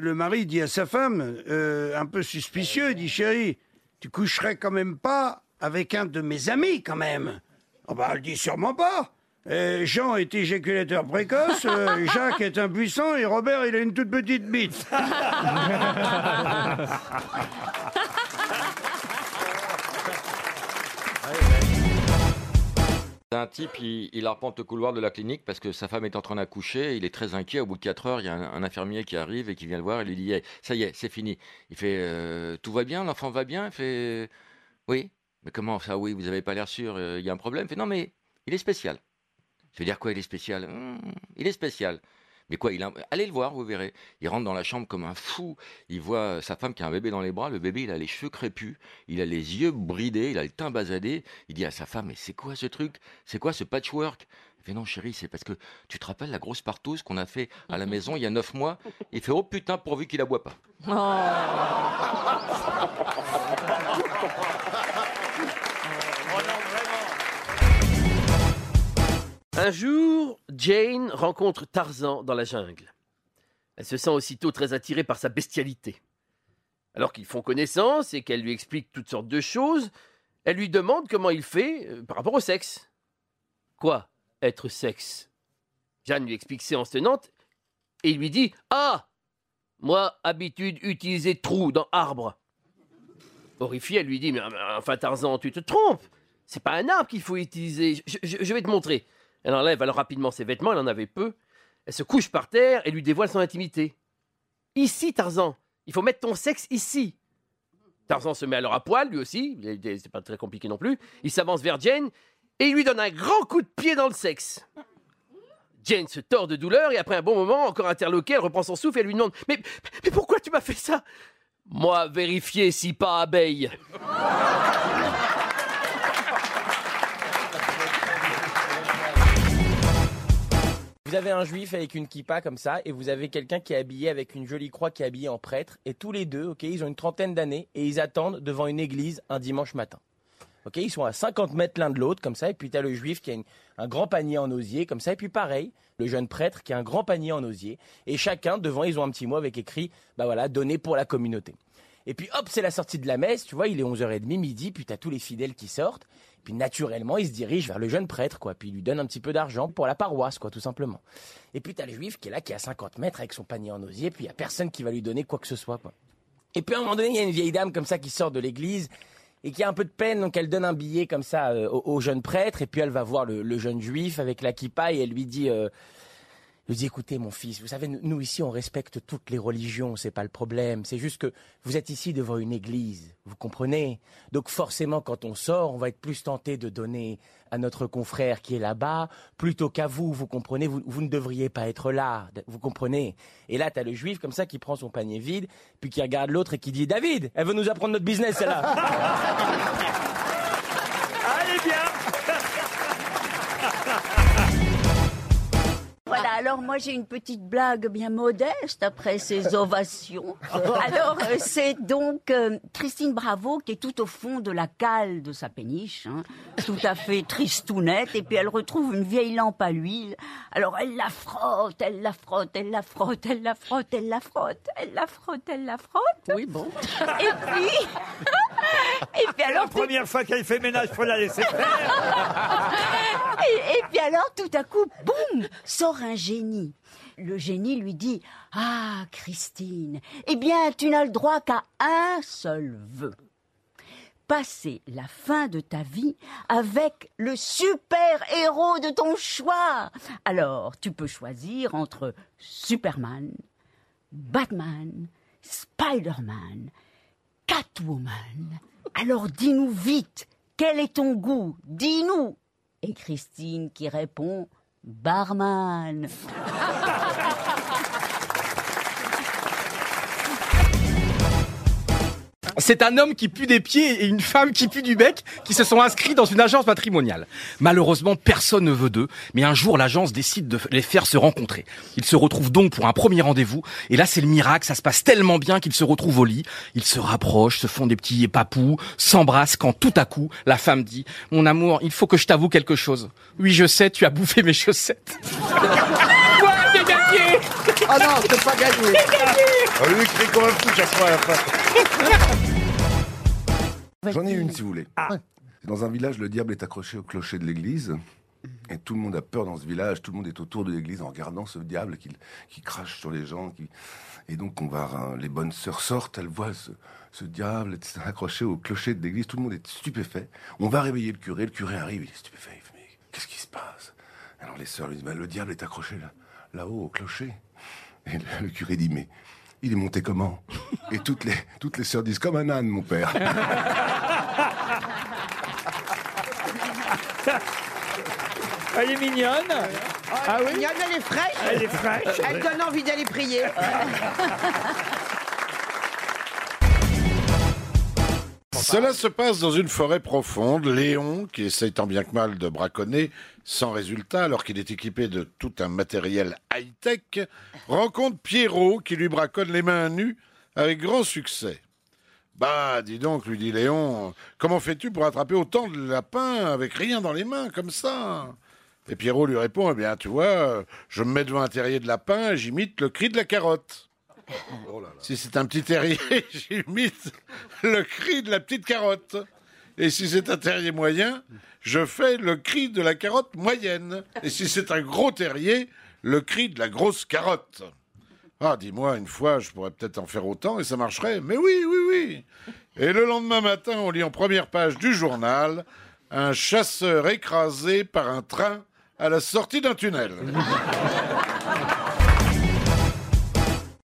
le mari dit à sa femme, euh, un peu suspicieux, il dit chérie, tu coucherais quand même pas avec un de mes amis quand même. Oh bah elle dit sûrement pas. Euh, Jean est éjaculateur précoce, euh, Jacques est impuissant et Robert il a une toute petite bite. Un type, il, arpente le couloir de la clinique parce que sa femme est en train d'accoucher. Il est très inquiet. Au bout de 4 heures, il y a un, infirmier qui arrive et qui vient le voir. Il lui dit hey, Ça y est, c'est fini. Il fait euh, Tout va bien? L'enfant va bien? Il fait Oui. Mais comment ça Oui, vous n'avez pas l'air sûr. euh, Il y a un problème? Il fait Non, mais il est spécial. Je veux dire quoi, il est spécial? Hum, Il est spécial. Mais quoi, il a... allez le voir, vous verrez. Il rentre dans la chambre comme un fou. Il voit sa femme qui a un bébé dans les bras. Le bébé, il a les cheveux crépus. Il a les yeux bridés. Il a le teint basadé. Il dit à sa femme, mais c'est quoi ce truc? C'est quoi ce patchwork? Il fait, non, chérie, c'est parce que tu te rappelles la grosse partouze qu'on a fait à la maison il y a neuf mois? Il fait, oh putain, pourvu qu'il la boit pas. Un jour, Jane rencontre Tarzan dans la jungle. Elle se sent aussitôt très attirée par sa bestialité. Alors qu'ils font connaissance et qu'elle lui explique toutes sortes de choses, elle lui demande comment il fait euh, par rapport au sexe. Quoi, être sexe? Jeanne lui explique séance tenante et il lui dit Ah Moi, habitude utiliser trou dans arbre. Horrifiée, elle lui dit Mais enfin, Tarzan, tu te trompes C'est pas un arbre qu'il faut utiliser. Je vais te montrer. Elle enlève alors rapidement ses vêtements, elle en avait peu. Elle se couche par terre et lui dévoile son intimité. Ici, Tarzan, il faut mettre ton sexe ici. Tarzan se met alors à poil, lui aussi, c'est pas très compliqué non plus. Il s'avance vers Jane et il lui donne un grand coup de pied dans le sexe. Jane se tord de douleur et après un bon moment, encore interloquée, elle reprend son souffle et lui demande mais pourquoi tu m'as fait ça Moi, vérifier si pas abeille. Vous avez un juif avec une kippa comme ça, et vous avez quelqu'un qui est habillé avec une jolie croix qui est habillé en prêtre, et tous les deux, ok, ils ont une trentaine d'années, et ils attendent devant une église un dimanche matin. Ok, ils sont à 50 mètres l'un de l'autre, comme ça, et puis as le juif qui a un grand panier en osier, comme ça, et puis pareil, le jeune prêtre qui a un grand panier en osier, et chacun, devant, ils ont un petit mot avec écrit, bah voilà, donné pour la communauté. Et puis hop, c'est la sortie de la messe, tu vois, il est 11h30, midi, puis tu as tous les fidèles qui sortent, puis naturellement, il se dirige vers le jeune prêtre, quoi, puis il lui donne un petit peu d'argent pour la paroisse, quoi, tout simplement. Et puis t'as le juif qui est là, qui est à 50 mètres avec son panier en osier, puis il y a personne qui va lui donner quoi que ce soit, quoi. Et puis à un moment donné, il y a une vieille dame comme ça qui sort de l'église et qui a un peu de peine, donc elle donne un billet comme ça euh, au, jeune prêtre, et puis elle va voir le, le jeune juif avec la kippa et elle lui dit, euh, lui dit, écoutez mon fils, vous savez, nous, nous, ici on respecte toutes les religions, c'est pas le problème, c'est juste que vous êtes ici devant une église, vous comprenez? Donc forcément quand on sort, on va être plus tenté de donner à notre confrère qui est là-bas, plutôt qu'à vous, vous comprenez, vous, ne devriez pas être là, vous comprenez? Et là, t'as le juif comme ça qui prend son panier vide, puis qui regarde l'autre et qui dit, David, elle veut nous apprendre notre business, celle-là Voilà, alors moi j'ai une petite blague bien modeste après ces ovations. Alors euh, c'est donc euh, Christine Bravo qui est tout au fond de la cale de sa péniche, hein, tout à fait tristounette, et puis elle retrouve une vieille lampe à l'huile. Alors elle la frotte, elle la frotte, elle la frotte, elle la frotte, elle la frotte, elle la frotte, elle la frotte. Oui, bon. Et puis... Et puis alors... La première fois qu'elle fait ménage, faut la laisser faire. Et, et puis alors, tout à coup, boum, sort un génie. Le génie lui dit Ah, Christine, eh bien, tu n'as le droit qu'à un seul vœu. Passer la fin de ta vie avec le super héros de ton choix. Alors, tu peux choisir entre Superman, Batman, Spider-Man, Catwoman. Alors dis-nous vite, quel est ton goût? Dis-nous. Et Christine qui répond Barman. C'est un homme qui pue des pieds et une femme qui pue du bec qui se sont inscrits dans une agence matrimoniale. Malheureusement, personne ne veut d'eux, mais un jour, l'agence décide de les faire se rencontrer. Ils se retrouvent donc pour un premier rendez-vous, et là, c'est le miracle, ça se passe tellement bien qu'ils se retrouvent au lit. Ils se rapprochent, se font des petits papous, s'embrassent quand tout à coup, la femme dit « Mon amour, il faut que je t'avoue quelque chose. Oui, je sais, tu as bouffé mes chaussettes. » Ouais, j'ai gagné? Ah non, c'est pas gagné. On lui écrit comme un fou chaque fois à la fin. J'en ai une si vous voulez. Dans un village, le diable est accroché au clocher de l'église. Et tout le monde a peur dans ce village. Tout le monde est autour de l'église en regardant ce diable qui, qui crache sur les gens. Qui... Et donc, on va, hein, les bonnes sœurs sortent, elles voient ce, ce diable accroché au clocher de l'église. Tout le monde est stupéfait. On va réveiller le curé. Le curé arrive, il est stupéfait. Il fait, mais qu'est-ce qui se passe? Alors les sœurs lui disent, Bah, le diable est accroché là, là-haut au clocher. Et le, le curé dit, mais il est monté comment? Et toutes les, toutes les sœurs disent, comme un âne, mon père. Elle est mignonne. Ah oui Mignonne, elle est fraîche. Elle est fraîche. Elle donne envie d'aller prier. Cela se passe dans une forêt profonde. Léon, qui essaye tant bien que mal de braconner, sans résultat, alors qu'il est équipé de tout un matériel high-tech, rencontre Pierrot, qui lui braconne les mains nues avec grand succès. Bah, dis donc, lui dit Léon, comment fais-tu pour attraper autant de lapins avec rien dans les mains, comme ça? Et Pierrot lui répond, eh bien, tu vois, je me mets devant un terrier de lapin et j'imite le cri de la carotte. Si c'est un petit terrier, j'imite le cri de la petite carotte. Et si c'est un terrier moyen, je fais le cri de la carotte moyenne. Et si c'est un gros terrier, le cri de la grosse carotte. Ah, dis-moi, une fois, je pourrais peut-être en faire autant et ça marcherait. Mais oui, oui, oui. Et le lendemain matin, on lit en première page du journal un chasseur écrasé par un train à la sortie d'un tunnel.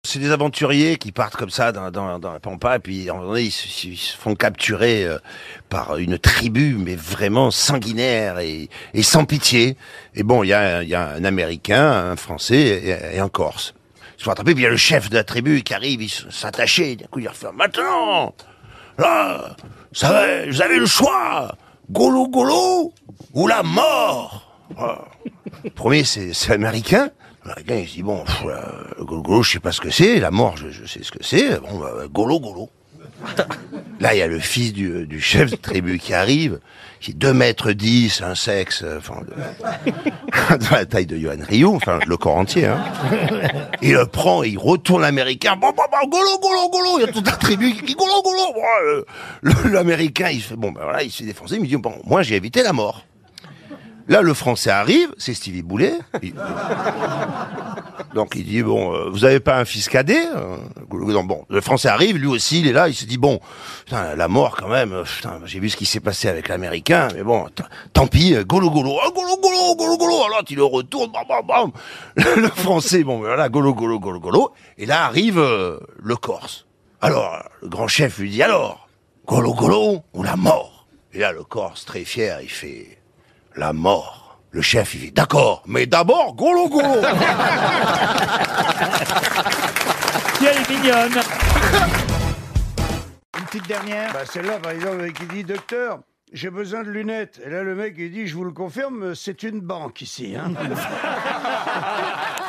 C'est des aventuriers qui partent comme ça dans, la pampa et puis à ils, se- font capturer euh, par une tribu mais vraiment sanguinaire et, sans pitié. Et bon, il y a, un Américain, un Français et un Corse. Se font attraper, puis il y a le chef de la tribu qui arrive, il s'attacher, d'un coup il refait maintenant, là, ça va, vous avez le choix, golo golo ou la mort. Le Premier, c'est américain. L'américain, il se dit, bon, pff, là, le golo golo, je sais pas ce que c'est. La mort, je, sais ce que c'est. Bon, bah, golo golo. Là, il y a le fils du, du chef de tribu qui arrive, qui est 2 mètres 10, un sexe, euh, enfin, de, la taille de Johan Ryu, enfin, le corps entier, hein. Il le prend et il retourne l'américain. Bon, bon, bon, golo, golo, golo. Il y a toute la tribu qui dit golo, golo. Euh, L'américain, il fait, bon, ben voilà, il se fait défoncer. Il me dit, bon, moi, j'ai évité la mort. Là, le français arrive, c'est Stevie Boulet. Donc il dit bon, euh, vous avez pas un fils cadet euh, Bon, le français arrive, lui aussi, il est là, il se dit bon, putain, la mort quand même. euh, Putain, j'ai vu ce qui s'est passé avec l'américain, mais bon, tant pis, golo golo, golo golo, golo golo. Alors il le retourne, bam bam bam. Le, français, bon, ben voilà, golo golo golo golo. Et là arrive le Corse. Alors le grand chef lui dit alors, golo golo ou la mort? Et là le Corse très fier, il fait la mort. Le chef, il dit d'accord, mais d'abord golo golo. Qui elle est mignonne? Une petite dernière bah, Celle-là, par exemple, qui dit Docteur, j'ai besoin de lunettes. Et là, le mec, il dit Je vous le confirme, c'est une banque ici. Hein.